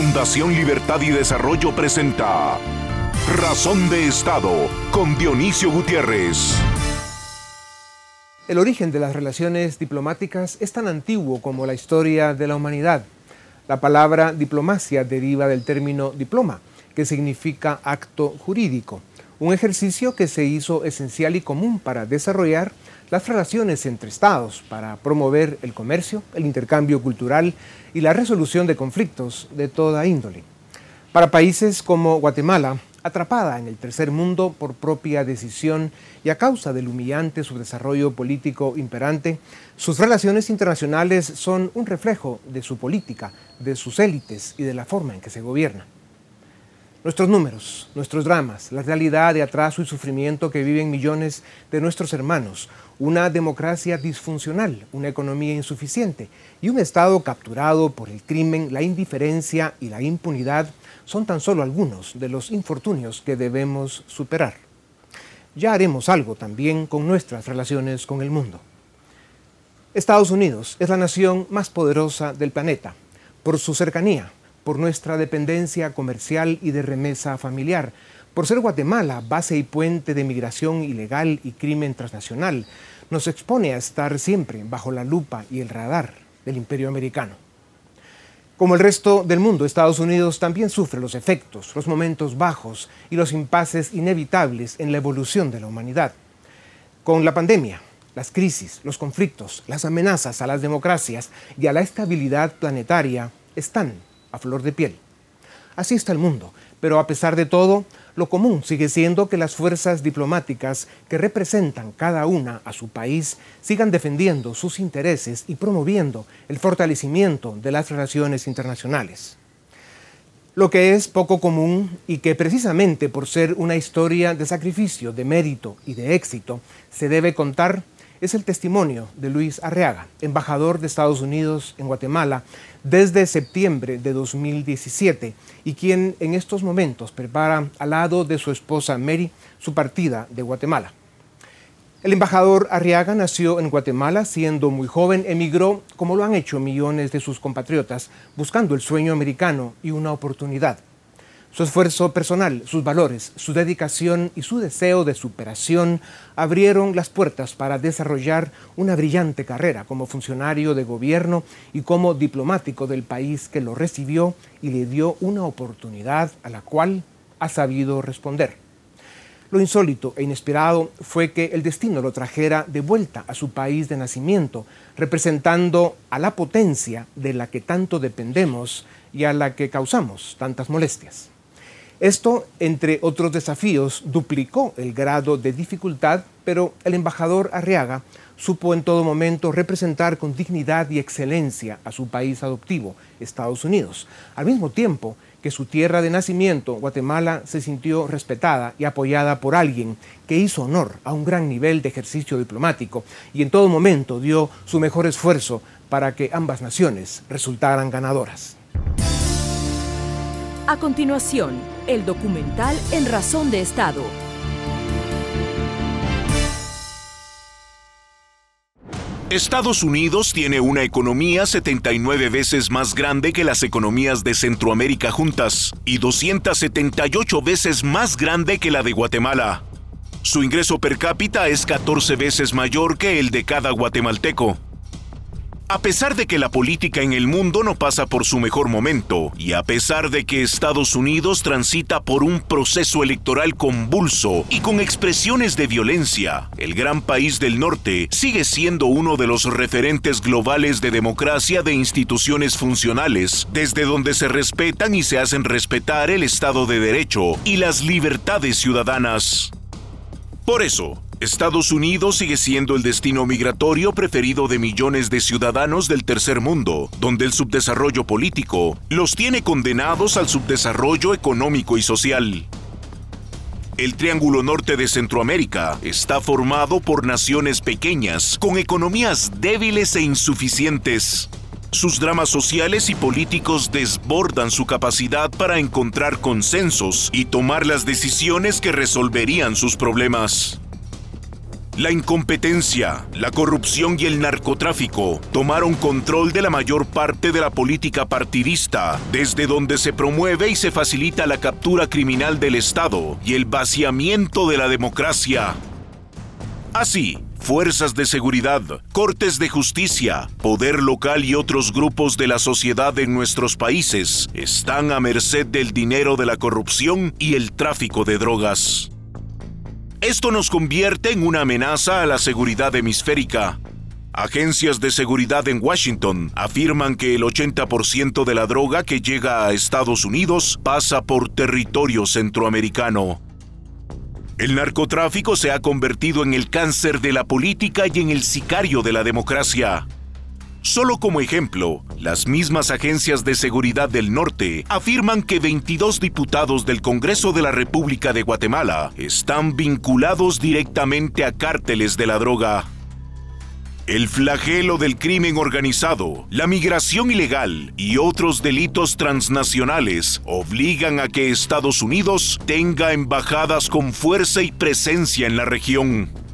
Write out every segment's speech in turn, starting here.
Fundación Libertad y Desarrollo presenta Razón de Estado con Dionisio Gutiérrez. El origen de las relaciones diplomáticas es tan antiguo como la historia de la humanidad. La palabra diplomacia deriva del término diploma, que significa acto jurídico, un ejercicio que se hizo esencial y común para desarrollar las relaciones entre estados para promover el comercio, el intercambio cultural y la resolución de conflictos de toda índole. Para países como Guatemala, atrapada en el tercer mundo por propia decisión y a causa del humillante subdesarrollo político imperante, sus relaciones internacionales son un reflejo de su política, de sus élites y de la forma en que se gobierna. Nuestros números, nuestros dramas, la realidad de atraso y sufrimiento que viven millones de nuestros hermanos, una democracia disfuncional, una economía insuficiente y un Estado capturado por el crimen, la indiferencia y la impunidad son tan solo algunos de los infortunios que debemos superar. Ya haremos algo también con nuestras relaciones con el mundo. Estados Unidos es la nación más poderosa del planeta por su cercanía, por nuestra dependencia comercial y de remesa familiar, por ser Guatemala base y puente de migración ilegal y crimen transnacional, nos expone a estar siempre bajo la lupa y el radar del imperio americano. Como el resto del mundo, Estados Unidos también sufre los efectos, los momentos bajos y los impases inevitables en la evolución de la humanidad. Con la pandemia, las crisis, los conflictos, las amenazas a las democracias y a la estabilidad planetaria están a flor de piel. Así está el mundo, pero a pesar de todo, lo común sigue siendo que las fuerzas diplomáticas que representan cada una a su país sigan defendiendo sus intereses y promoviendo el fortalecimiento de las relaciones internacionales. Lo que es poco común y que precisamente por ser una historia de sacrificio, de mérito y de éxito, se debe contar es el testimonio de Luis Arriaga, embajador de Estados Unidos en Guatemala desde septiembre de 2017 y quien en estos momentos prepara al lado de su esposa Mary su partida de Guatemala. El embajador Arriaga nació en Guatemala siendo muy joven, emigró como lo han hecho millones de sus compatriotas, buscando el sueño americano y una oportunidad. Su esfuerzo personal, sus valores, su dedicación y su deseo de superación abrieron las puertas para desarrollar una brillante carrera como funcionario de gobierno y como diplomático del país que lo recibió y le dio una oportunidad a la cual ha sabido responder. Lo insólito e inesperado fue que el destino lo trajera de vuelta a su país de nacimiento, representando a la potencia de la que tanto dependemos y a la que causamos tantas molestias. Esto, entre otros desafíos, duplicó el grado de dificultad, pero el embajador Arriaga supo en todo momento representar con dignidad y excelencia a su país adoptivo, Estados Unidos, al mismo tiempo que su tierra de nacimiento, Guatemala, se sintió respetada y apoyada por alguien que hizo honor a un gran nivel de ejercicio diplomático y en todo momento dio su mejor esfuerzo para que ambas naciones resultaran ganadoras. A continuación, el documental En Razón de Estado. Estados Unidos tiene una economía 79 veces más grande que las economías de Centroamérica juntas y 278 veces más grande que la de Guatemala. Su ingreso per cápita es 14 veces mayor que el de cada guatemalteco. A pesar de que la política en el mundo no pasa por su mejor momento, y a pesar de que Estados Unidos transita por un proceso electoral convulso y con expresiones de violencia, el gran país del norte sigue siendo uno de los referentes globales de democracia de instituciones funcionales, desde donde se respetan y se hacen respetar el Estado de Derecho y las libertades ciudadanas. Por eso, Estados Unidos sigue siendo el destino migratorio preferido de millones de ciudadanos del tercer mundo, donde el subdesarrollo político los tiene condenados al subdesarrollo económico y social. El Triángulo Norte de Centroamérica está formado por naciones pequeñas, con economías débiles e insuficientes. Sus dramas sociales y políticos desbordan su capacidad para encontrar consensos y tomar las decisiones que resolverían sus problemas. La incompetencia, la corrupción y el narcotráfico tomaron control de la mayor parte de la política partidista, desde donde se promueve y se facilita la captura criminal del Estado y el vaciamiento de la democracia. Así, fuerzas de seguridad, cortes de justicia, poder local y otros grupos de la sociedad en nuestros países están a merced del dinero de la corrupción y el tráfico de drogas. Esto nos convierte en una amenaza a la seguridad hemisférica. Agencias de seguridad en Washington afirman que el 80% de la droga que llega a Estados Unidos pasa por territorio centroamericano. El narcotráfico se ha convertido en el cáncer de la política y en el sicario de la democracia. Solo como ejemplo, las mismas agencias de seguridad del norte afirman que 22 diputados del Congreso de la República de Guatemala están vinculados directamente a cárteles de la droga. El flagelo del crimen organizado, la migración ilegal y otros delitos transnacionales obligan a que Estados Unidos tenga embajadas con fuerza y presencia en la región.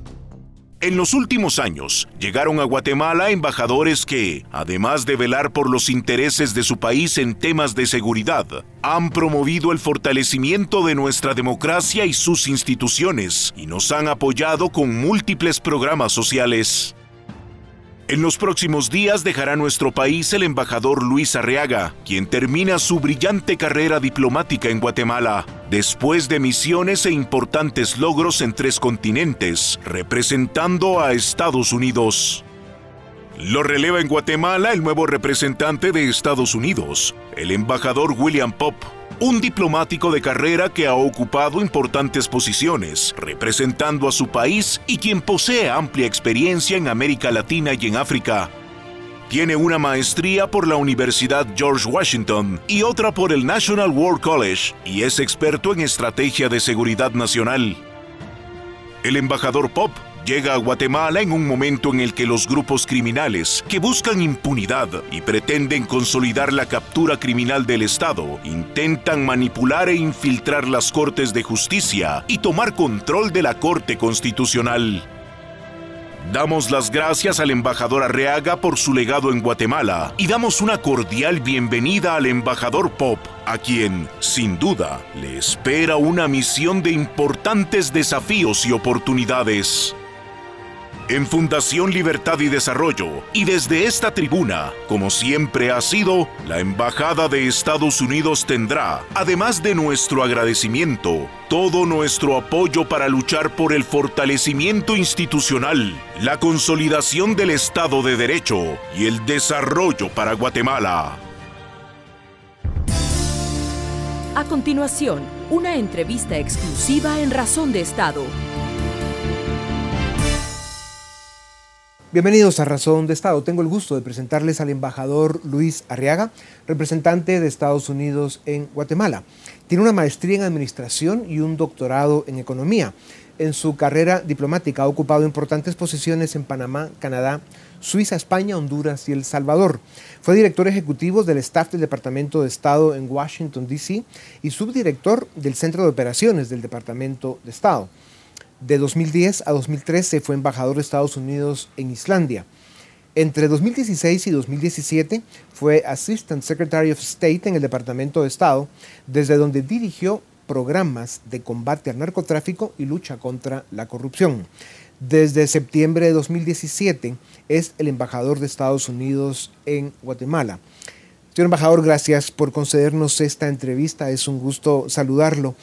En los últimos años, llegaron a Guatemala embajadores que, además de velar por los intereses de su país en temas de seguridad, han promovido el fortalecimiento de nuestra democracia y sus instituciones y nos han apoyado con múltiples programas sociales. En los próximos días dejará nuestro país el embajador Luis Arriaga, quien termina su brillante carrera diplomática en Guatemala, después de misiones e importantes logros en tres continentes, representando a Estados Unidos. Lo releva en Guatemala el nuevo representante de Estados Unidos, el embajador William Pop, un diplomático de carrera que ha ocupado importantes posiciones, representando a su país y quien posee amplia experiencia en América Latina y en África. Tiene una maestría por la Universidad George Washington y otra por el National War College y es experto en estrategia de seguridad nacional. El embajador Pop llega a Guatemala en un momento en el que los grupos criminales que buscan impunidad y pretenden consolidar la captura criminal del Estado intentan manipular e infiltrar las cortes de justicia y tomar control de la Corte Constitucional. Damos las gracias al embajador Arreaga por su legado en Guatemala y damos una cordial bienvenida al embajador Pop, a quien, sin duda, le espera una misión de importantes desafíos y oportunidades en Fundación Libertad y Desarrollo y desde esta tribuna, como siempre ha sido, la Embajada de Estados Unidos tendrá, además de nuestro agradecimiento, todo nuestro apoyo para luchar por el fortalecimiento institucional, la consolidación del Estado de Derecho y el desarrollo para Guatemala. A continuación, una entrevista exclusiva en Razón de Estado Bienvenidos a Razón de Estado. Tengo el gusto de presentarles al embajador Luis Arriaga, representante de Estados Unidos en Guatemala. Tiene una maestría en administración y un doctorado en economía. En su carrera diplomática ha ocupado importantes posiciones en Panamá, Canadá, Suiza, España, Honduras y El Salvador. Fue director ejecutivo del staff del Departamento de Estado en Washington, D.C. y subdirector del Centro de Operaciones del Departamento de Estado. De 2010 a 2013 fue embajador de Estados Unidos en Islandia. Entre 2016 y 2017 fue Assistant Secretary of State en el Departamento de Estado, desde donde dirigió programas de combate al narcotráfico y lucha contra la corrupción. Desde septiembre de 2017 es el embajador de Estados Unidos en Guatemala. Señor embajador, gracias por concedernos esta entrevista. Es un gusto saludarlo.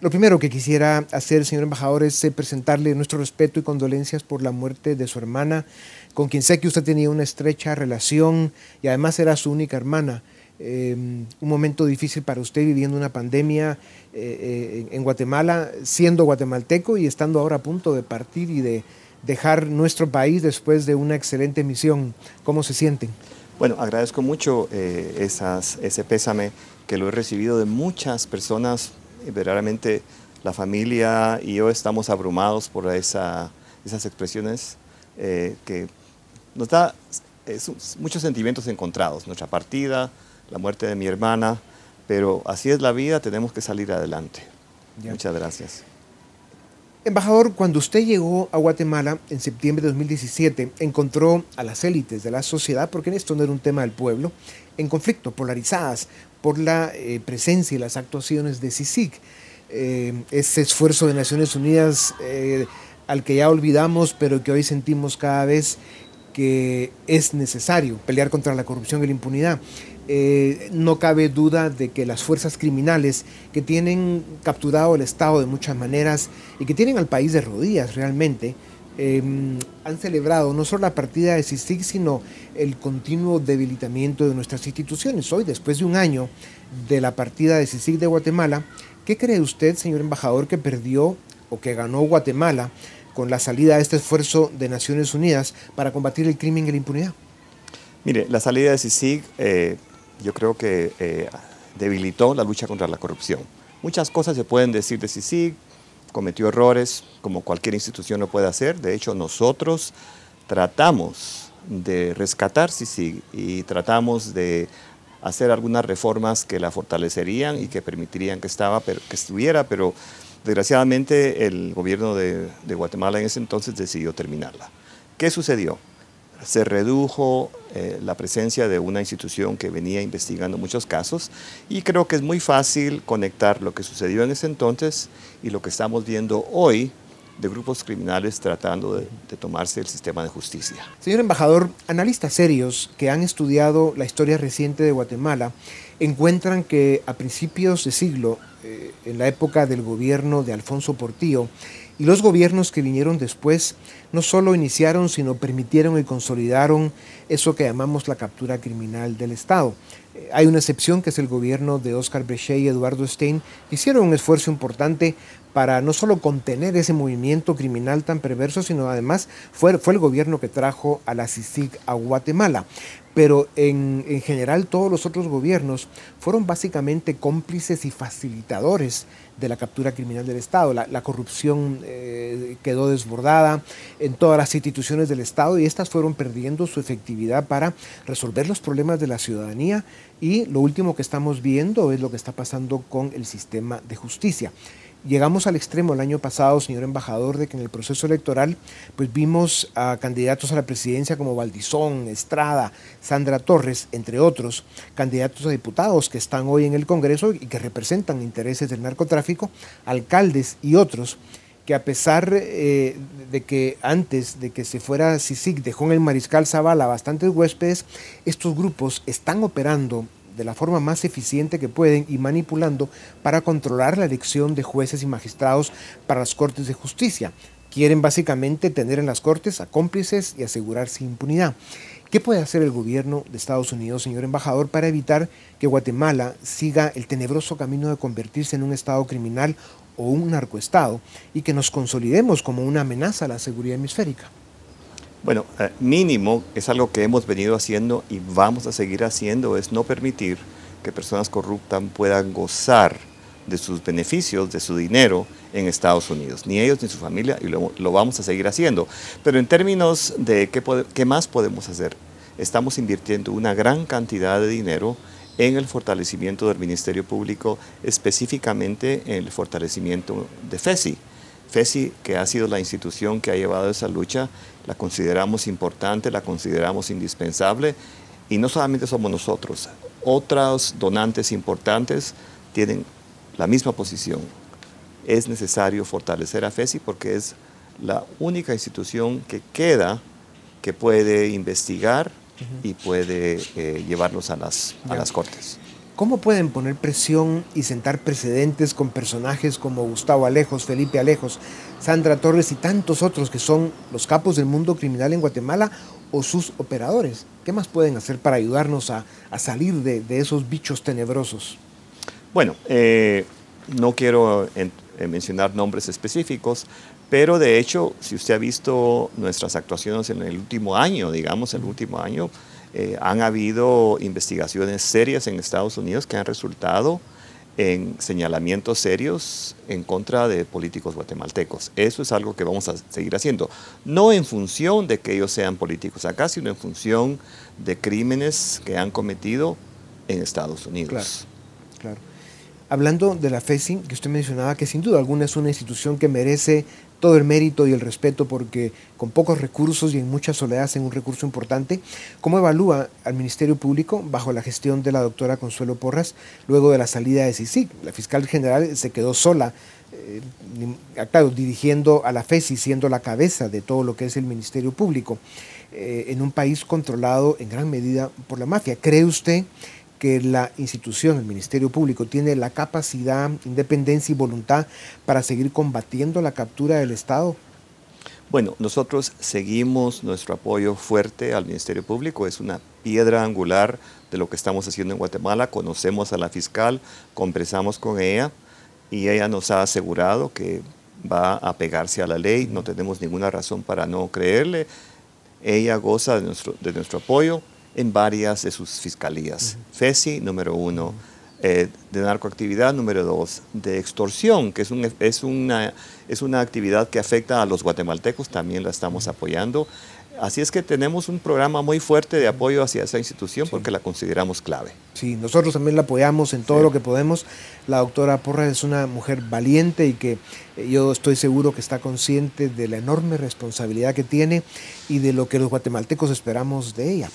Lo primero que quisiera hacer, señor embajador, es eh, presentarle nuestro respeto y condolencias por la muerte de su hermana, con quien sé que usted tenía una estrecha relación y además era su única hermana. Em, un momento difícil para usted viviendo una pandemia eh, eh, en Guatemala, siendo guatemalteco y estando ahora a punto de partir y de dejar nuestro país después de una excelente misión. ¿Cómo se sienten? Bueno, agradezco mucho ese pésame que lo he recibido de muchas personas verdaderamente la familia y yo estamos abrumados por esa, esas expresiones eh, que nos da muchos sentimientos encontrados. Nuestra partida, la muerte de mi hermana, pero así es la vida, tenemos que salir adelante. Muchas gracias. Embajador, cuando usted llegó a Guatemala en septiembre de 2017, encontró a las élites de la sociedad, porque esto no era un tema del pueblo, en conflicto, polarizadas por la eh, presencia y las actuaciones de CICIG. Eh, ese esfuerzo de Naciones Unidas eh, al que ya olvidamos, pero que hoy sentimos cada vez que es necesario pelear contra la corrupción y la impunidad. Eh, no cabe duda de que las fuerzas criminales que tienen capturado el Estado de muchas maneras y que tienen al país de rodillas realmente, em, han celebrado no solo la partida de CICIG, sino el continuo debilitamiento de nuestras instituciones. Hoy, después de un año de la partida de CICIG de Guatemala, ¿qué cree usted, señor embajador, que perdió o que ganó Guatemala con la salida de este esfuerzo de Naciones Unidas para combatir el crimen y la impunidad? Mire, la salida de CICIG eh, yo creo que eh, debilitó la lucha contra la corrupción. Muchas cosas se pueden decir de CICIG, cometió errores como cualquier institución lo puede hacer. De hecho, nosotros tratamos de rescatar CICIG y tratamos de hacer algunas reformas que la fortalecerían y que permitirían que, estaba, que estuviera, pero desgraciadamente el gobierno de, de Guatemala en ese entonces decidió terminarla. ¿Qué sucedió? Se redujo eh, la presencia de una institución que venía investigando muchos casos y creo que es muy fácil conectar lo que sucedió en ese entonces y lo que estamos viendo hoy de grupos criminales tratando de, tomarse el sistema de justicia. Señor embajador, analistas serios que han estudiado la historia reciente de Guatemala encuentran que a principios de siglo, eh, en la época del gobierno de Alfonso Portillo, y los gobiernos que vinieron después no solo iniciaron, sino permitieron y consolidaron eso que llamamos la captura criminal del Estado. Eh, hay una excepción que es el gobierno de Oscar Brechet y Eduardo Stein, que hicieron un esfuerzo importante para no solo contener ese movimiento criminal tan perverso, sino además fue, fue el gobierno que trajo a la CICIG a Guatemala pero en, en, general todos los otros gobiernos fueron básicamente cómplices y facilitadores de la captura criminal del Estado. La, corrupción eh, quedó desbordada en todas las instituciones del Estado y estas fueron perdiendo su efectividad para resolver los problemas de la ciudadanía y lo último que estamos viendo es lo que está pasando con el sistema de justicia. Llegamos al extremo el año pasado, señor embajador, de que en el proceso electoral pues vimos a candidatos a la presidencia como Valdizón, Estrada, Sandra Torres, entre otros, candidatos a diputados que están hoy en el Congreso y que representan intereses del narcotráfico, alcaldes y otros que a pesar eh, de que antes de que se fuera CICIC dejó en el Mariscal Zavala bastantes huéspedes, estos grupos están operando de la forma más eficiente que pueden y manipulando para controlar la elección de jueces y magistrados para las Cortes de Justicia. Quieren básicamente tener en las Cortes a cómplices y asegurarse impunidad. ¿Qué puede hacer el gobierno de Estados Unidos, señor embajador, para evitar que Guatemala siga el tenebroso camino de convertirse en un Estado criminal o un narcoestado y que nos consolidemos como una amenaza a la seguridad hemisférica? Bueno, eh, mínimo es algo que hemos venido haciendo y vamos a seguir haciendo, es no permitir que personas corruptas puedan gozar de sus beneficios, de su dinero en Estados Unidos, ni ellos ni su familia, y lo, vamos a seguir haciendo. Pero en términos de qué, qué más podemos hacer, estamos invirtiendo una gran cantidad de dinero en el fortalecimiento del Ministerio Público, específicamente en el fortalecimiento de FESI. FESI, que ha sido la institución que ha llevado esa lucha, la consideramos importante, la consideramos indispensable y no solamente somos nosotros, otros donantes importantes tienen la misma posición. Es necesario fortalecer a FESI porque es la única institución que queda que puede investigar y puede eh, llevarlos a las, a las cortes. ¿Cómo pueden poner presión y sentar precedentes con personajes como Gustavo Alejos, Felipe Alejos, Sandra Torres y tantos otros que son los capos del mundo criminal en Guatemala o sus operadores? ¿Qué más pueden hacer para ayudarnos a, salir de, esos bichos tenebrosos? Bueno, eh, no quiero eh, mencionar nombres específicos, pero de hecho, si usted ha visto nuestras actuaciones en el último año, digamos, el último año, eh, han habido investigaciones serias en Estados Unidos que han resultado en señalamientos serios en contra de políticos guatemaltecos. Eso es algo que vamos a seguir haciendo, no en función de que ellos sean políticos acá, sino en función de crímenes que han cometido en Estados Unidos. Claro, Hablando de la FESI, que usted mencionaba que sin duda alguna es una institución que merece todo el mérito y el respeto porque con pocos recursos y en mucha soledad hacen un recurso importante. ¿Cómo evalúa al Ministerio Público bajo la gestión de la doctora Consuelo Porras luego de la salida de CICIG? La fiscal general se quedó sola, eh, claro, dirigiendo a la FESI, siendo la cabeza de todo lo que es el Ministerio Público, eh, en un país controlado en gran medida por la mafia. ¿Cree usted que la institución, el Ministerio Público, tiene la capacidad, independencia y voluntad para seguir combatiendo la captura del Estado? Bueno, nosotros seguimos nuestro apoyo fuerte al Ministerio Público, es una piedra angular de lo que estamos haciendo en Guatemala. Conocemos a la fiscal, conversamos con ella y ella nos ha asegurado que va a pegarse a la ley, no tenemos ninguna razón para no creerle. Ella goza de nuestro, de nuestro apoyo en varias de sus fiscalías. FESI, número uno, eh, de narcoactividad, número dos, de extorsión, que es, un, es, una, es una actividad que afecta a los guatemaltecos, también la estamos apoyando. Así es que tenemos un programa muy fuerte de apoyo hacia esa institución porque la consideramos clave. Sí, nosotros también la apoyamos en todo lo que podemos. La doctora Porras es una mujer valiente y que eh, yo estoy seguro que está consciente de la enorme responsabilidad que tiene y de lo que los guatemaltecos esperamos de ella.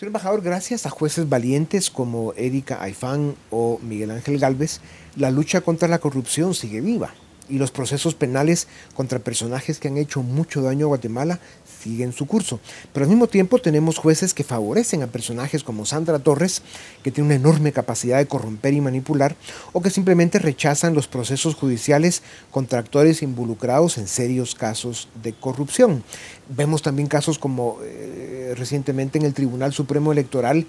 Señor embajador, gracias a jueces valientes como Erika Aifán o Miguel Ángel Galvez, la lucha contra la corrupción sigue viva y los procesos penales contra personajes que han hecho mucho daño a Guatemala siguen su curso. Pero al mismo tiempo tenemos jueces que favorecen a personajes como Sandra Torres, que tiene una enorme capacidad de corromper y manipular, o que simplemente rechazan los procesos judiciales contra actores involucrados en serios casos de corrupción. Vemos también casos como eh, recientemente en el Tribunal Supremo Electoral,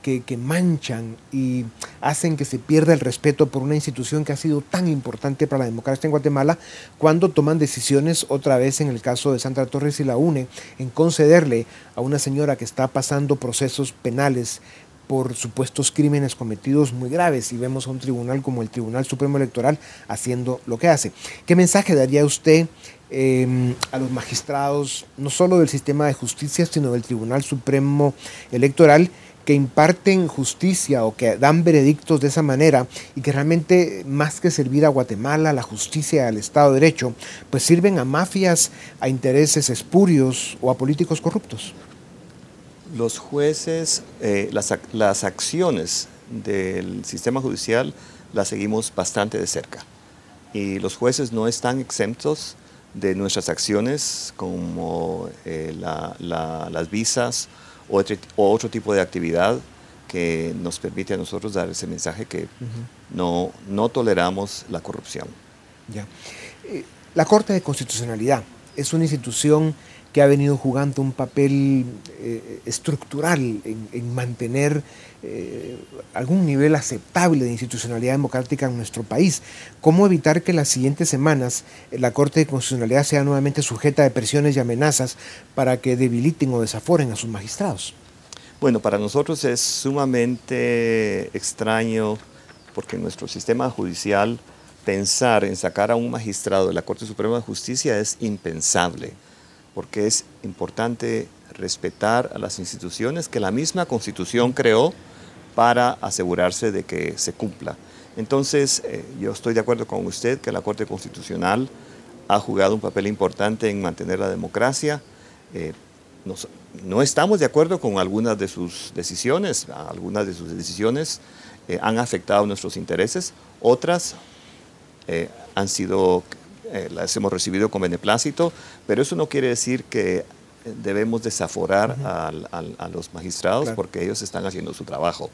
que, manchan y hacen que se pierda el respeto por una institución que ha sido tan importante para la democracia en Guatemala cuando toman decisiones otra vez en el caso de Sandra Torres y la UNE en concederle a una señora que está pasando procesos penales por supuestos crímenes cometidos muy graves y vemos a un tribunal como el Tribunal Supremo Electoral haciendo lo que hace. ¿Qué mensaje daría usted em, a los magistrados, no solo del sistema de justicia, sino del Tribunal Supremo Electoral? Que imparten justicia o que dan veredictos de esa manera y que realmente más que servir a Guatemala, a la justicia, al Estado de Derecho, pues sirven a mafias, a intereses espurios o a políticos corruptos. Los jueces, eh, las, las acciones del sistema judicial las seguimos bastante de cerca y los jueces no están exentos de nuestras acciones como eh, las visas o otro, tipo de actividad que nos permite a nosotros dar ese mensaje que no, no toleramos la corrupción. Ya. Eh, la Corte de Constitucionalidad es una institución que ha venido jugando un papel eh, estructural en, mantener eh, algún nivel aceptable de institucionalidad democrática en nuestro país. ¿Cómo evitar que las siguientes semanas la Corte de Constitucionalidad sea nuevamente sujeta de presiones y amenazas para que debiliten o desaforen a sus magistrados? Bueno, para nosotros es sumamente extraño porque en nuestro sistema judicial pensar en sacar a un magistrado de la Corte Suprema de Justicia es impensable porque es importante respetar a las instituciones que la misma Constitución creó para asegurarse de que se cumpla. Entonces, eh, yo estoy de acuerdo con usted que la Corte Constitucional ha jugado un papel importante en mantener la democracia. Eh, no estamos de acuerdo con algunas de sus decisiones, algunas de sus decisiones eh, han afectado nuestros intereses, otras han sido las hemos recibido con beneplácito, pero eso no quiere decir que debemos desaforar a los magistrados porque ellos están haciendo su trabajo.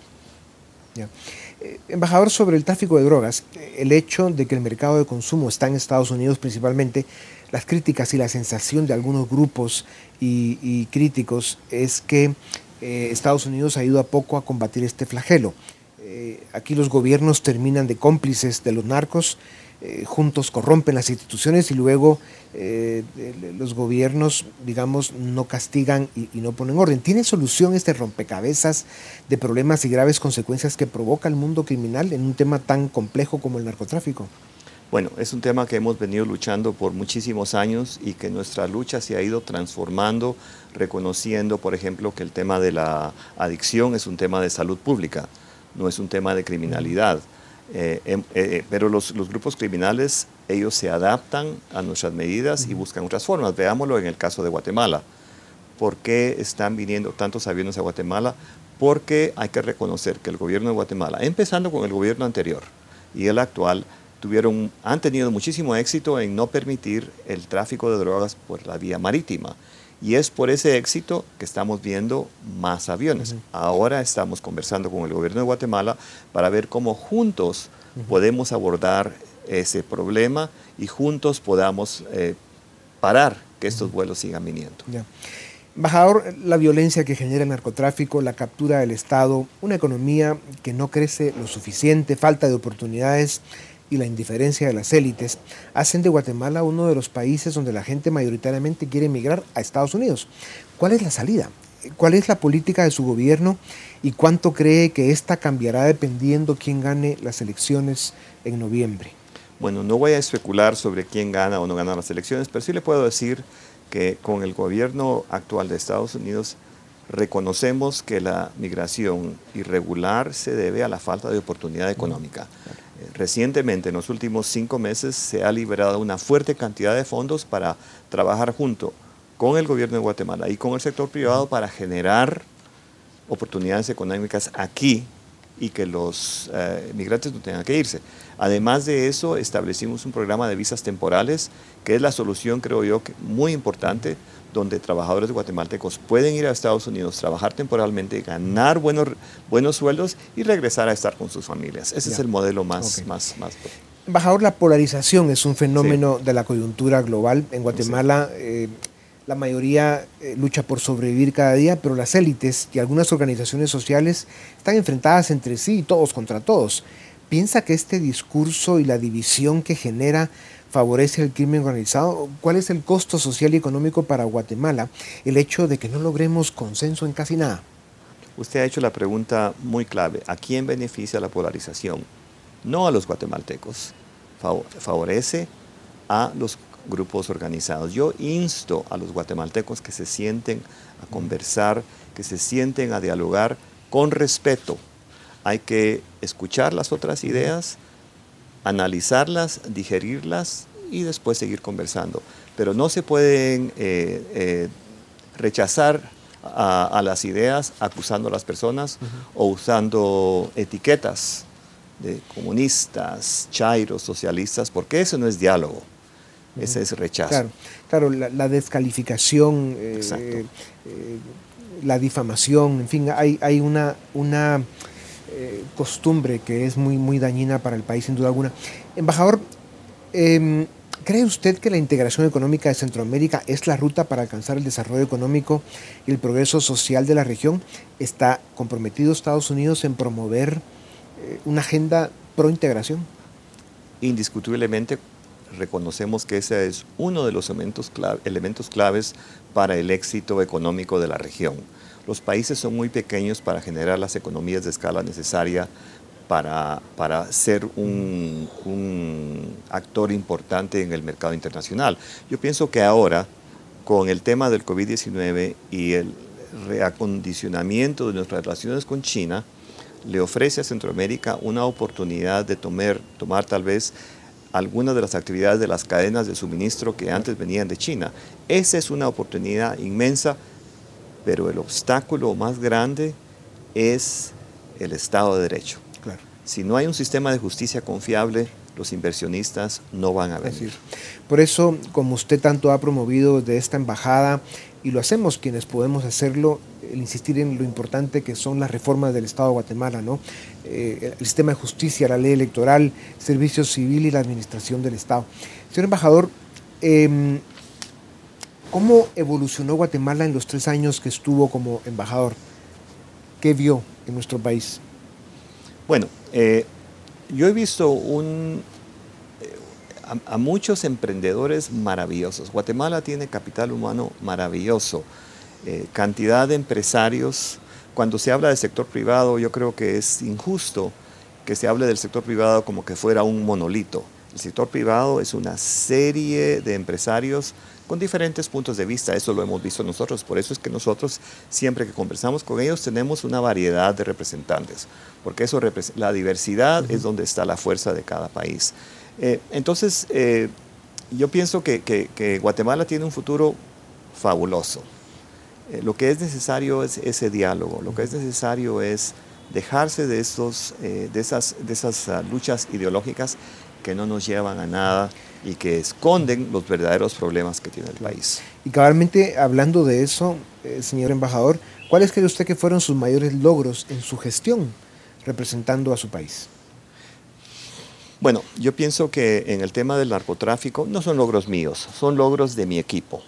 Eh, embajador, sobre el tráfico de drogas, el hecho de que el mercado de consumo está en Estados Unidos principalmente, las críticas y la sensación de algunos grupos y, críticos es que eh, Estados Unidos ha ido a poco a combatir este flagelo. aquí los gobiernos terminan de cómplices de los narcos eh, juntos corrompen las instituciones y luego eh, los gobiernos, digamos, no castigan y, no ponen orden. ¿Tiene solución este rompecabezas de problemas y graves consecuencias que provoca el mundo criminal en un tema tan complejo como el narcotráfico? Bueno, es un tema que hemos venido luchando por muchísimos años y que nuestra lucha se ha ido transformando, reconociendo, por ejemplo, que el tema de la adicción es un tema de salud pública, no es un tema de criminalidad. Eh, em, eh, pero los, los, grupos criminales, ellos se adaptan a nuestras medidas y buscan otras formas. Veámoslo en el caso de Guatemala. ¿Por qué están viniendo tantos aviones a Guatemala? Porque hay que reconocer que el gobierno de Guatemala, empezando con el gobierno anterior y el actual, tuvieron, han tenido muchísimo éxito en no permitir el tráfico de drogas por la vía marítima. Y es por ese éxito que estamos viendo más aviones. Ahora estamos conversando con el gobierno de Guatemala para ver cómo juntos podemos abordar ese problema y juntos podamos eh, parar que estos vuelos sigan viniendo. Embajador, la violencia que genera el narcotráfico, la captura del Estado, una economía que no crece lo suficiente, falta de oportunidades, y la indiferencia de las élites hacen de Guatemala uno de los países donde la gente mayoritariamente quiere emigrar a Estados Unidos. ¿Cuál es la salida? ¿Cuál es la política de su gobierno y cuánto cree que esta cambiará dependiendo quién gane las elecciones en noviembre? Bueno, no voy a especular sobre quién gana o no gana las elecciones, pero sí le puedo decir que con el gobierno actual de Estados Unidos reconocemos que la migración irregular se debe a la falta de oportunidad económica. Recientemente, en los últimos cinco meses, se ha liberado una fuerte cantidad de fondos para trabajar junto con el gobierno de Guatemala y con el sector privado para generar oportunidades económicas aquí y que los eh, migrantes no tengan que irse. Además de eso, establecimos un programa de visas temporales, que es la solución, creo yo, que muy importante, donde trabajadores guatemaltecos pueden ir a Estados Unidos, trabajar temporalmente, ganar buenos, buenos sueldos y regresar a estar con sus familias. Ese es el modelo más, más, más... Embajador, la polarización es un fenómeno de la coyuntura global. En Guatemala eh, la mayoría eh, lucha por sobrevivir cada día, pero las élites y algunas organizaciones sociales están enfrentadas entre sí, todos contra todos. ¿Piensa que este discurso y la división que genera favorece el crimen organizado? ¿Cuál es el costo social y económico para Guatemala el hecho de que no logremos consenso en casi nada? Usted ha hecho la pregunta muy clave. ¿A quién beneficia la polarización? No a los guatemaltecos. Favorece a los grupos organizados. Yo insto a los guatemaltecos que se sienten a conversar, que se sienten a dialogar con respeto. Hay que escuchar las otras ideas, analizarlas, digerirlas y después seguir conversando. Pero no se pueden eh, eh, rechazar a, las ideas acusando a las personas o usando etiquetas de comunistas, chairos, socialistas, porque eso no es diálogo. Ese es rechazo. Claro, claro la, descalificación, eh, la difamación, en fin, hay, hay una, una eh, costumbre que es muy, muy dañina para el país, sin duda alguna. Embajador, em, ¿cree usted que la integración económica de Centroamérica es la ruta para alcanzar el desarrollo económico y el progreso social de la región? ¿Está comprometido Estados Unidos en promover una agenda pro integración? Indiscutiblemente reconocemos que ese es uno de los elementos, elementos claves para el éxito económico de la región. Los países son muy pequeños para generar las economías de escala necesaria para, para ser un, un, actor importante en el mercado internacional. Yo pienso que ahora, con el tema del COVID-19 y el reacondicionamiento de nuestras relaciones con China, le ofrece a Centroamérica una oportunidad de tomar, tomar tal vez algunas de las actividades de las cadenas de suministro que antes venían de China. Esa es una oportunidad inmensa, pero el obstáculo más grande es el Estado de Derecho. Claro. Si no hay un sistema de justicia confiable, los inversionistas no van a venir. Por eso, como usted tanto ha promovido de esta embajada, y lo hacemos quienes podemos hacerlo, el insistir en lo importante que son las reformas del Estado de Guatemala, ¿no? Eh, el sistema de justicia, la ley electoral, servicio civil y la administración del Estado. Señor embajador, em, ¿cómo evolucionó Guatemala en los tres años que estuvo como embajador? ¿Qué vio en nuestro país? Bueno, eh, yo he visto un, eh, a, muchos emprendedores maravillosos. Guatemala tiene capital humano maravilloso, eh, cantidad de empresarios. Cuando se habla del sector privado, yo creo que es injusto que se hable del sector privado como que fuera un monolito. El sector privado es una serie de empresarios con diferentes puntos de vista, eso lo hemos visto nosotros, por eso es que nosotros siempre que conversamos con ellos tenemos una variedad de representantes, porque eso la diversidad es donde está la fuerza de cada país. Eh, entonces, eh, yo pienso que, Guatemala tiene un futuro fabuloso. Eh, lo que es necesario es ese diálogo, lo que es necesario es dejarse de, estos, de esas, de esas ah, luchas ideológicas que no nos llevan a nada y que esconden los verdaderos problemas que tiene el país. Y cabalmente hablando de eso, eh, señor embajador, ¿cuáles cree usted que fueron sus mayores logros en su gestión representando a su país? Bueno, yo pienso que en el tema del narcotráfico no son logros míos, son logros de mi equipo.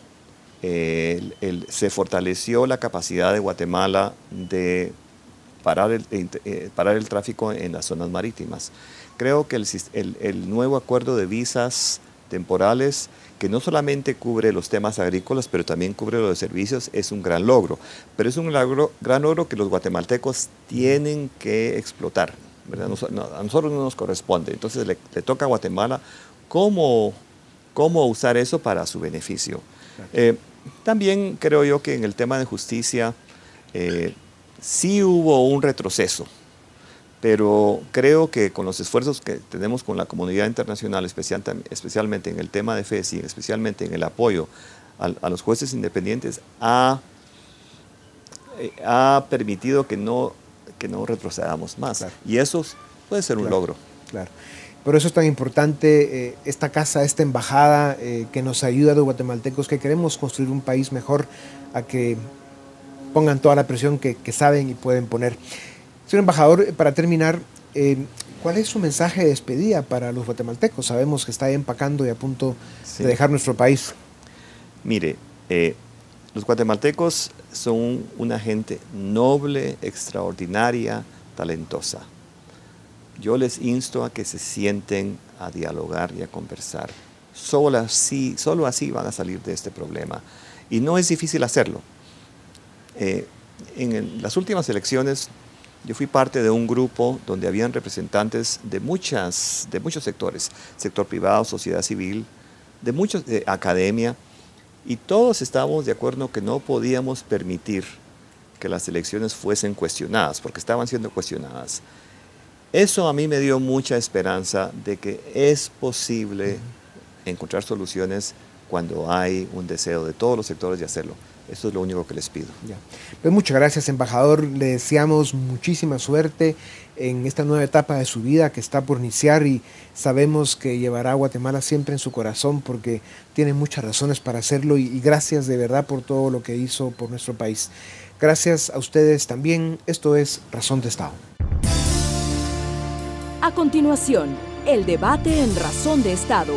se fortaleció la capacidad de Guatemala de parar el, eh, parar el tráfico en las zonas marítimas. Creo que el, nuevo acuerdo de visas temporales, que no solamente cubre los temas agrícolas, pero también cubre los de servicios, es un gran logro. Pero es un gran logro que los guatemaltecos tienen que explotar. a nosotros no nos corresponde. Entonces le, toca a Guatemala cómo, cómo, usar eso para su beneficio. Eh, también creo yo que en el tema de justicia eh, sí hubo un retroceso pero creo que con los esfuerzos que tenemos con la comunidad internacional, especialmente en el tema de FESI, especialmente en el apoyo a, los jueces independientes, ha, eh, ha permitido que no, que no retrocedamos más. Y eso puede ser un logro. Claro. Por eso es tan importante eh, esta casa, esta embajada eh, que nos ayuda a los guatemaltecos que queremos construir un país mejor, a que pongan toda la presión que, que saben y pueden poner. Señor embajador, para terminar, eh, ¿cuál es su mensaje de despedida para los guatemaltecos? Sabemos que está empacando y a punto de dejar nuestro país. Mire, eh, los guatemaltecos son una gente noble, extraordinaria, talentosa. Yo les insto a que se sienten a dialogar y a conversar. Solo así, solo así van a salir de este problema. Y no es difícil hacerlo. Eh, en las últimas elecciones yo fui parte de un grupo donde habían representantes de, muchas, de muchos sectores, sector privado, sociedad civil, de muchos, de academia, y todos estábamos de acuerdo que no podíamos permitir que las elecciones fuesen cuestionadas, porque estaban siendo cuestionadas. Eso a mí me dio mucha esperanza de que es posible encontrar soluciones cuando hay un deseo de todos los sectores de hacerlo. Eso es lo único que les pido. Pues muchas gracias, embajador. Le deseamos muchísima suerte en esta nueva etapa de su vida que está por iniciar y sabemos que llevará a Guatemala siempre en su corazón porque tiene muchas razones para hacerlo y gracias de verdad por todo lo que hizo por nuestro país. Gracias a ustedes también. Esto es Razón de Estado. A continuación, el debate en Razón de Estado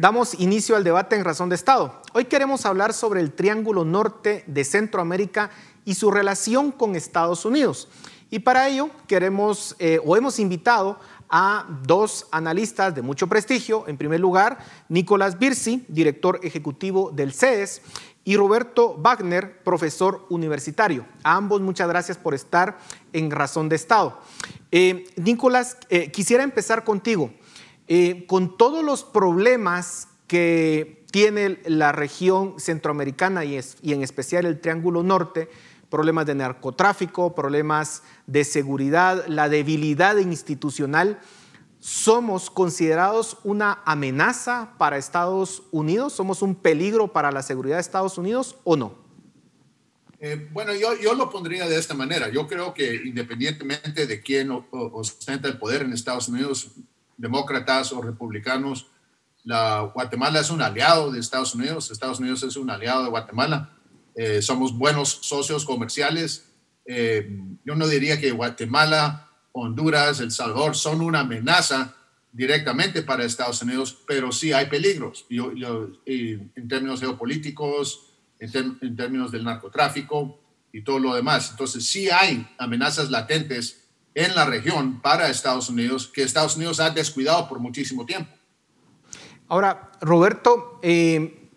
Damos inicio al debate en Razón de Estado. Hoy queremos hablar sobre el Triángulo Norte de Centroamérica y su relación con Estados Unidos. Y para ello queremos eh, o hemos invitado a dos analistas de mucho prestigio. En primer lugar, Nicolás Birsi, director ejecutivo del CEDES, y Roberto Wagner, profesor universitario. A ambos muchas gracias por estar en Razón de Estado. Eh, Nicolás, eh, quisiera empezar contigo. Eh, con todos los problemas que tiene la región centroamericana y, en especial el Triángulo Norte, problemas de narcotráfico, problemas de seguridad, la debilidad institucional, ¿somos considerados una amenaza para Estados Unidos? ¿Somos un peligro para la seguridad de Estados Unidos o no? Eh, bueno, yo, yo, lo pondría de esta manera. Yo creo que independientemente de quién ostenta el poder en Estados Unidos, demócratas o republicanos, la, Guatemala es un aliado de Estados Unidos, Estados Unidos es un aliado de Guatemala, eh, somos buenos socios comerciales. Eh, yo no diría que Guatemala, Honduras, El Salvador son una amenaza directamente para Estados Unidos, pero sí hay peligros en términos geopolíticos, en, en términos del narcotráfico y todo lo demás. Entonces sí hay amenazas latentes en la región para Estados Unidos que Estados Unidos ha descuidado por muchísimo tiempo. Ahora, Roberto, eh,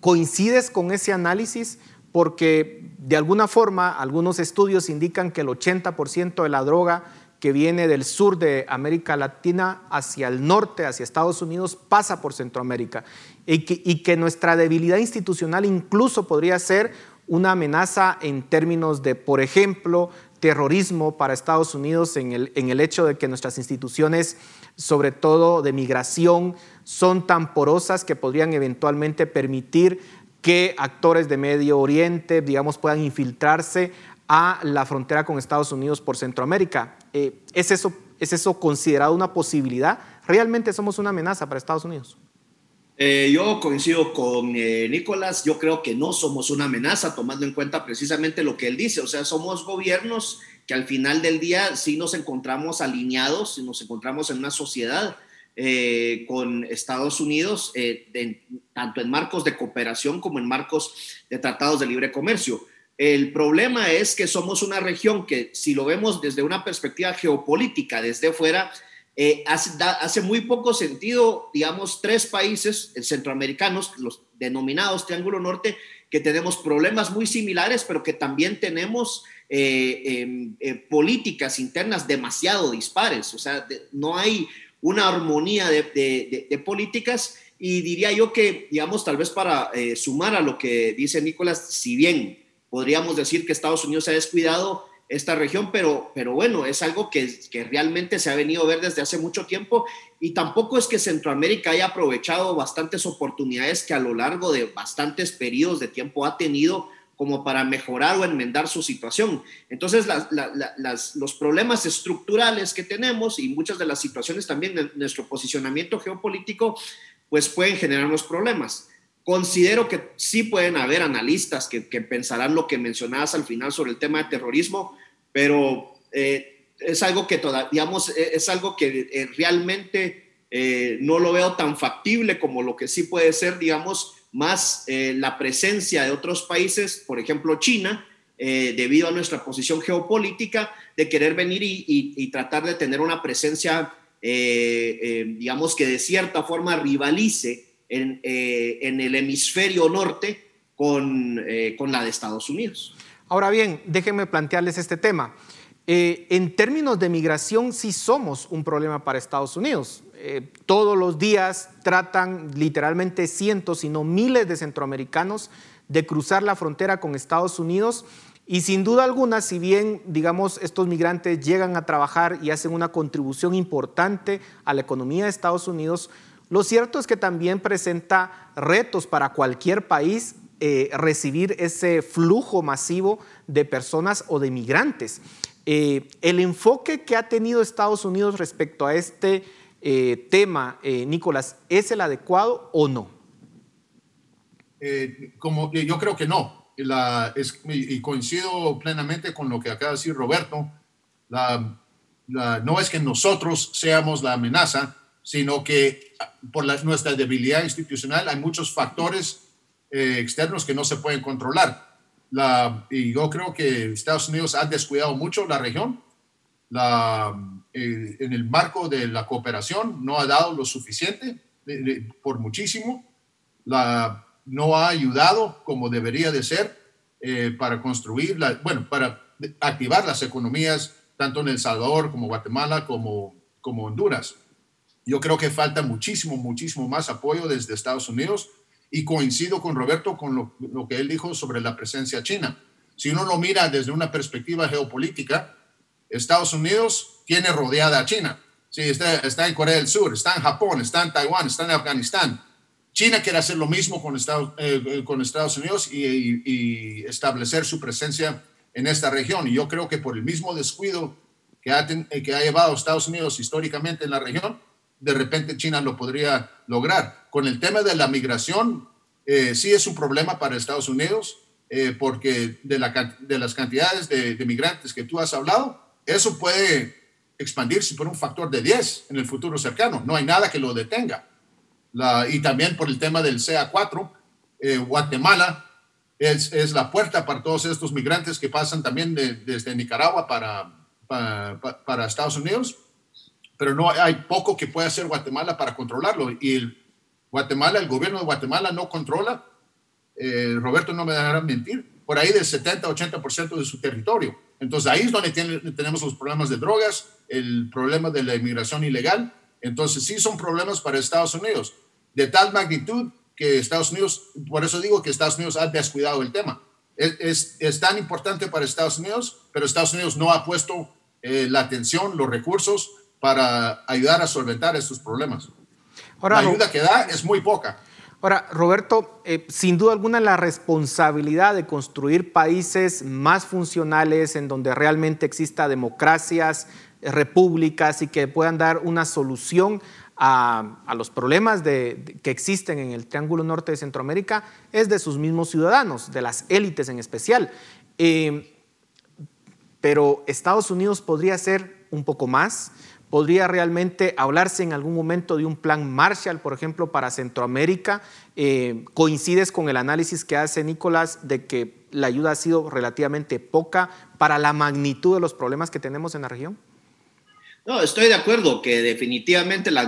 ¿coincides con ese análisis? porque de alguna forma algunos estudios indican que el 80% de la droga que viene del sur de América Latina hacia el norte, hacia Estados Unidos, pasa por Centroamérica y que, y que nuestra debilidad institucional incluso podría ser una amenaza en términos de, por ejemplo, terrorismo para Estados Unidos en el, en el hecho de que nuestras instituciones, sobre todo de migración, son tan porosas que podrían eventualmente permitir que actores de Medio Oriente, digamos, puedan infiltrarse a la frontera con Estados Unidos por Centroamérica. Eh, ¿es, eso, ¿Es eso considerado una posibilidad? ¿Realmente somos una amenaza para Estados Unidos? Eh, yo coincido con eh, Nicolás, yo creo que no somos una amenaza, tomando en cuenta precisamente lo que él dice, o sea, somos gobiernos que al final del día sí nos encontramos alineados, nos encontramos en una sociedad eh, con Estados Unidos, tanto en marcos de cooperación como en marcos de tratados de libre comercio. El problema es que somos una región que, si lo vemos desde una perspectiva geopolítica, desde fuera, eh, hace, muy poco sentido, digamos, tres países centroamericanos, los denominados Triángulo Norte, que tenemos problemas muy similares, pero que también tenemos eh, em, eh, políticas internas demasiado dispares. O sea, no hay una armonía de, políticas y diría yo que, digamos, tal vez para sumar a lo que dice Nicolás, si bien podríamos decir que Estados Unidos se ha descuidado, esta región, pero, pero bueno, es algo que, que, realmente se ha venido a ver desde hace mucho tiempo y tampoco es que Centroamérica haya aprovechado bastantes oportunidades que a lo largo de bastantes periodos de tiempo ha tenido como para mejorar o enmendar su situación. Entonces, los problemas estructurales que tenemos y muchas de las situaciones también de nuestro posicionamiento geopolítico, pues pueden generarnos problemas. Considero que sí pueden haber analistas que, pensarán lo que mencionabas al final sobre el tema de terrorismo, pero eh, es algo que todavía, digamos, e, es algo que eh, realmente eh, no lo veo tan factible como lo que sí puede ser, digamos, más la presencia de otros países, por ejemplo China, debido a nuestra posición geopolítica, de querer venir y tratar de tener una presencia, digamos, que de cierta forma rivalice en, el hemisferio norte con, la de Estados Unidos. Ahora bien, déjenme plantearles este tema. Eh, en términos de migración, sí somos un problema para Estados Unidos. todos los días tratan literalmente cientos, si no miles de centroamericanos de cruzar la frontera con Estados Unidos. Y sin duda alguna, si bien, digamos, estos migrantes llegan a trabajar y hacen una contribución importante a la economía de Estados Unidos, lo cierto es que también presenta retos para cualquier país eh, recibir ese flujo masivo de personas o de migrantes. Eh, el enfoque que ha tenido Estados Unidos respecto a este eh, tema, Nicolás, ¿es el adecuado o no? como yo creo que no. y coincido plenamente con lo que acaba de decir Roberto. no es que nosotros seamos la amenaza, sino que ah, por nuestra debilidad institucional hay muchos factores eh, externos que no se pueden controlar. La, y yo creo que Estados Unidos ha descuidado mucho la región. La, eh, en el marco de la cooperación no ha dado lo suficiente por muchísimo. La, no ha ayudado como debería de ser eh, para construir, la, bueno, para activar las economías tanto en El Salvador como Guatemala como, como Honduras. Yo creo que falta muchísimo, muchísimo más apoyo desde Estados Unidos y coincido con Roberto con lo, que él dijo sobre la presencia china. Si uno lo mira desde una perspectiva geopolítica, Estados Unidos tiene rodeada a China. Sí, está, está en Corea del Sur, está en Japón, está en Taiwán, está en Afganistán. China quiere hacer lo mismo con Estados, eh, Estados Unidos y, y, establecer su presencia en esta región. Y yo creo que por el mismo descuido que ha, que ha llevado Estados Unidos históricamente en la región, de repente China lo podría lograr. Con el tema de la migración, eh, sí es un problema para Estados Unidos, eh, porque de, la, de, las cantidades de, migrantes que tú has hablado, eso puede expandirse por un factor de 10 en el futuro cercano. No hay nada que lo detenga. Y también por el tema del CA4, eh, Guatemala es, es, la puerta para todos estos migrantes que pasan también desde Nicaragua para, para Estados Unidos pero no hay poco que pueda hacer Guatemala para controlarlo. Y Guatemala, el gobierno de Guatemala no controla, eh, Roberto no me dejará mentir, por ahí del 70-80% de su territorio. Entonces ahí es donde tenemos los problemas de drogas, el problema de la inmigración ilegal. Entonces sí son problemas para Estados Unidos, de tal magnitud que Estados Unidos, por eso digo que Estados Unidos ha descuidado el tema. Es, es, tan importante para Estados Unidos, pero Estados Unidos no ha puesto eh, la atención, los recursos para ayudar a solventar estos problemas. la ayuda que da es muy poca. Ahora, Roberto, eh, sin duda alguna la responsabilidad de construir países más funcionales en donde realmente exista democracias, repúblicas y que puedan dar una solución a, los problemas que existen en el Triángulo Norte de Centroamérica es de sus mismos ciudadanos, de las élites en especial. Eh, pero Estados Unidos podría hacer un poco más podría realmente hablarse en algún momento de un plan Marshall, por ejemplo, para Centroamérica. Eh, ¿Coincides con el análisis que hace Nicolás de que la ayuda ha sido relativamente poca para la magnitud de los problemas que tenemos en la región? No, estoy de acuerdo que definitivamente la,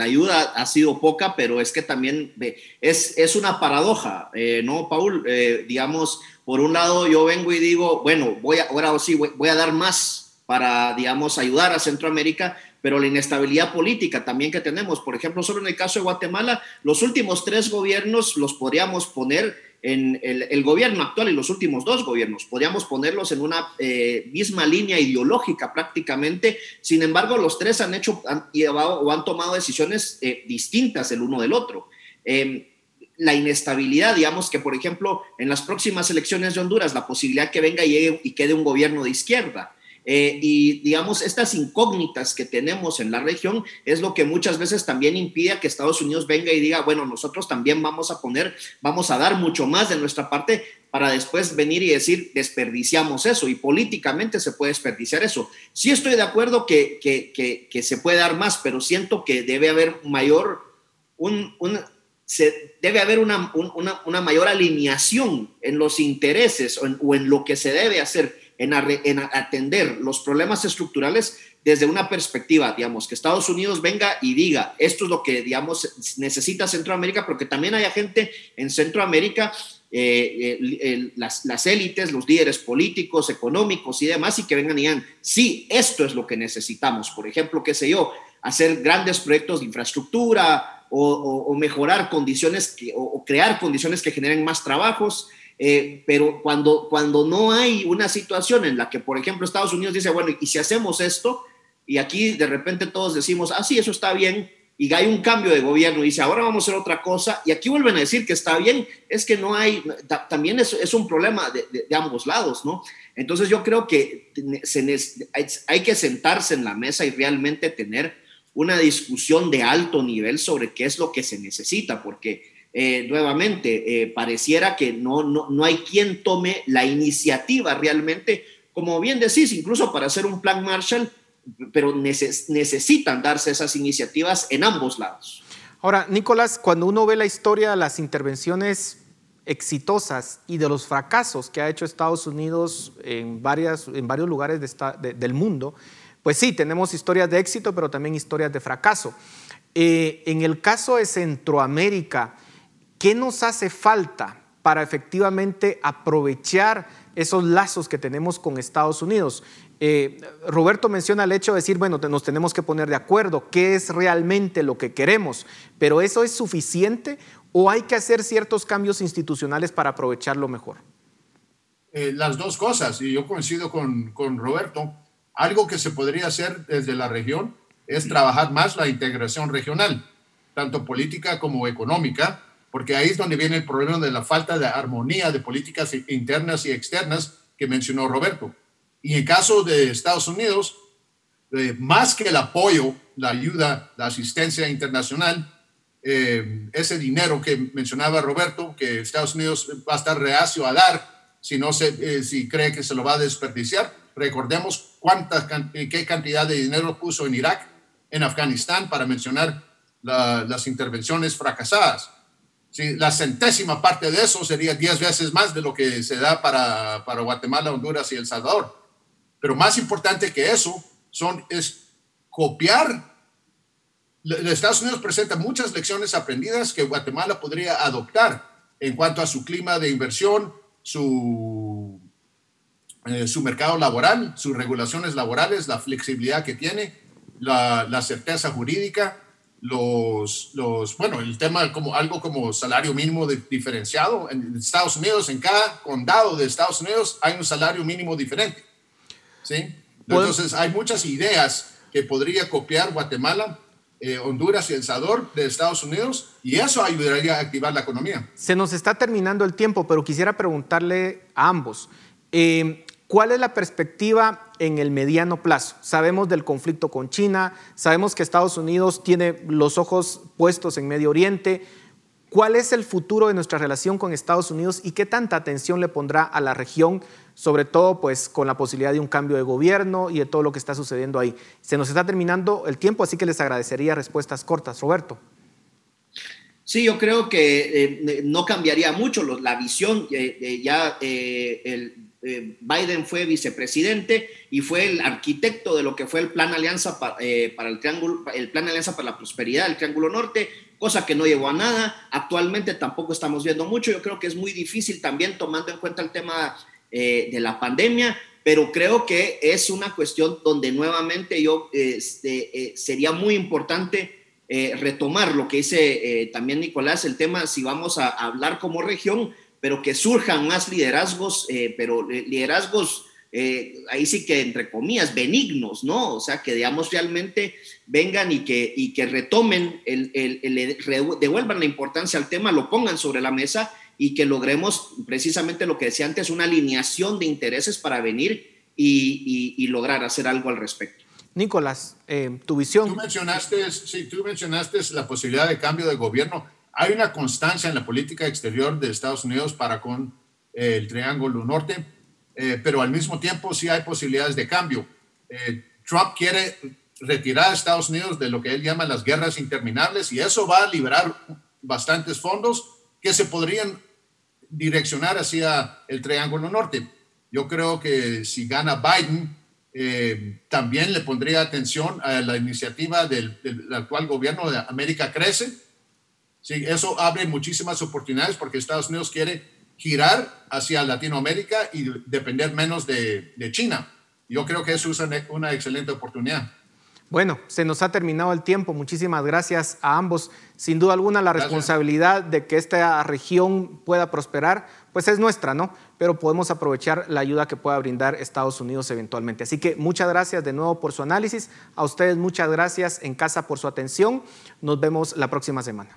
ayuda ha sido poca, pero es que también es, es una paradoja, eh, ¿no, Paul? Eh, digamos, por un lado yo vengo y digo, bueno, voy a, ahora sí voy a dar más para, digamos, ayudar a Centroamérica, pero la inestabilidad política también que tenemos. Por ejemplo, solo en el caso de Guatemala, los últimos tres gobiernos los podríamos poner en el, gobierno actual y los últimos dos gobiernos, podríamos ponerlos en una eh, misma línea ideológica prácticamente. Sin embargo, los tres han hecho han o han tomado decisiones eh, distintas el uno del otro. Em, la inestabilidad, digamos que, por ejemplo, en las próximas elecciones de Honduras, la posibilidad que venga y quede un gobierno de izquierda. Eh, y digamos, estas incógnitas que tenemos en la región es lo que muchas veces también impide que Estados Unidos venga y diga, bueno, nosotros también vamos a poner, vamos a dar mucho más de nuestra parte para después venir y decir, desperdiciamos eso y políticamente se puede desperdiciar eso. Sí estoy de acuerdo que, que, que, se puede dar más, pero siento que debe haber mayor, un, un se, debe haber una, una, una, mayor alineación en los intereses o en lo que se debe hacer en, atender los problemas estructurales desde una perspectiva, digamos, que Estados Unidos venga y diga, esto es lo que, digamos, necesita Centroamérica, porque también hay gente en Centroamérica, eh, las, élites, los líderes políticos, económicos y demás, y que vengan y digan, sí, esto es lo que necesitamos. Por ejemplo, qué sé yo, hacer grandes proyectos de infraestructura o, mejorar condiciones o crear condiciones que generen más trabajos. Eh, pero cuando, cuando no hay una situación en la que, por ejemplo, Estados Unidos dice, bueno, ¿y si hacemos esto? Y aquí de repente todos decimos, ah, sí, eso está bien, y hay un cambio de gobierno y dice, ahora vamos a hacer otra cosa, y aquí vuelven a decir que está bien, es que no hay, también es, es un problema de, de, ambos lados, ¿no? Entonces yo creo que se, hay que sentarse en la mesa y realmente tener una discusión de alto nivel sobre qué es lo que se necesita, porque eh, nuevamente, eh, pareciera que no, no, no, hay quien tome la iniciativa realmente, como bien decís, incluso para hacer un plan Marshall, pero necesitan darse esas iniciativas en ambos lados. Ahora, Nicolás, cuando uno ve la historia de las intervenciones exitosas y de los fracasos que ha hecho Estados Unidos en, varias, en varios lugares del mundo, pues sí, tenemos historias de éxito, pero también historias de fracaso. Eh, en el caso de Centroamérica, ¿Qué nos hace falta para efectivamente aprovechar esos lazos que tenemos con Estados Unidos? Eh, Roberto menciona el hecho de decir, bueno, nos tenemos que poner de acuerdo, qué es realmente lo que queremos, pero ¿eso es suficiente o hay que hacer ciertos cambios institucionales para aprovecharlo mejor? Eh, las dos cosas, y yo coincido con, con Roberto, algo que se podría hacer desde la región es trabajar más la integración regional, tanto política como económica, porque ahí es donde viene el problema de la falta de armonía de políticas internas y externas que mencionó Roberto. Y en caso de Estados Unidos, eh, más que el apoyo, la ayuda, la asistencia internacional, eh, ese dinero que mencionaba Roberto, que Estados Unidos va a estar reacio a dar si, no se, eh, si cree que se lo va a desperdiciar. Recordemos cuánta, qué cantidad de dinero puso en Irak, en Afganistán, para mencionar las intervenciones fracasadas la centésima parte de eso sería 10 veces más de lo que se da para, para Guatemala, Honduras y El Salvador. Pero más importante que eso son, es copiar. Estados Unidos presenta muchas lecciones aprendidas que Guatemala podría adoptar en cuanto a su clima de inversión, su, eh, su mercado laboral, sus regulaciones laborales, la flexibilidad que tiene, la certeza jurídica, los, los, bueno, el tema como algo como salario mínimo diferenciado. En Estados Unidos, en cada condado de Estados Unidos hay un salario mínimo diferente. ¿sí? Entonces, hay muchas ideas que podría copiar Guatemala, eh, Honduras y El Salvador de Estados Unidos y eso ayudaría a activar la economía. Se nos está terminando el tiempo, pero quisiera preguntarle a ambos. Eh, ¿Cuál es la perspectiva en el mediano plazo? Sabemos del conflicto con China, sabemos que Estados Unidos tiene los ojos puestos en Medio Oriente. ¿Cuál es el futuro de nuestra relación con Estados Unidos y qué tanta atención le pondrá a la región sobre todo pues con la posibilidad de un cambio de gobierno y de todo lo que está sucediendo ahí. Se nos está terminando el tiempo, así que les agradecería respuestas cortas. Roberto. Sí, yo creo que eh, no cambiaría mucho la visión. Eh, ya eh, Biden fue vicepresidente y fue el arquitecto de lo que fue el plan alianza para, para el triángulo, el plan alianza para la prosperidad, el Triángulo Norte, cosa que no llegó a nada. Actualmente tampoco estamos viendo mucho. Yo creo que es muy difícil también tomando en cuenta el tema eh, de la pandemia, pero creo que es una cuestión donde nuevamente yo este, eh, sería muy importante eh, retomar lo que dice también Nicolás, el tema si vamos a, hablar como región, pero que surjan más liderazgos, pero liderazgos ahí sí que entre comillas, benignos, ¿no? O sea, que digamos realmente vengan y que, y que retomen, el, el, devuelvan la importancia al tema, lo pongan sobre la mesa y que logremos precisamente lo que decía antes, una alineación de intereses para venir y, lograr hacer algo al respecto. Nicolás, eh, tu visión. Tú mencionaste, sí, tú mencionaste la posibilidad de cambio de gobierno. Hay una constancia en la política exterior de Estados Unidos para con eh, el Triángulo Norte, eh, pero al mismo tiempo sí hay posibilidades de cambio. Trump quiere retirar a Estados Unidos de lo que él llama las guerras interminables y eso va a liberar bastantes fondos que se podrían direccionar hacia el Triángulo Norte. Yo creo que si gana Biden, eh, también le pondría atención a la iniciativa del, actual gobierno de América Crece. Sí, eso abre muchísimas oportunidades porque Estados Unidos quiere girar hacia Latinoamérica y depender menos de, China. Yo creo que eso es una excelente oportunidad. Bueno, se nos ha terminado el tiempo. Muchísimas gracias a ambos. Sin duda alguna, la responsabilidad de que esta región pueda prosperar, pues es nuestra, ¿no? Pero podemos aprovechar la ayuda que pueda brindar Estados Unidos eventualmente. Así que muchas gracias de nuevo por su análisis. A ustedes muchas gracias en casa por su atención. Nos vemos la próxima semana.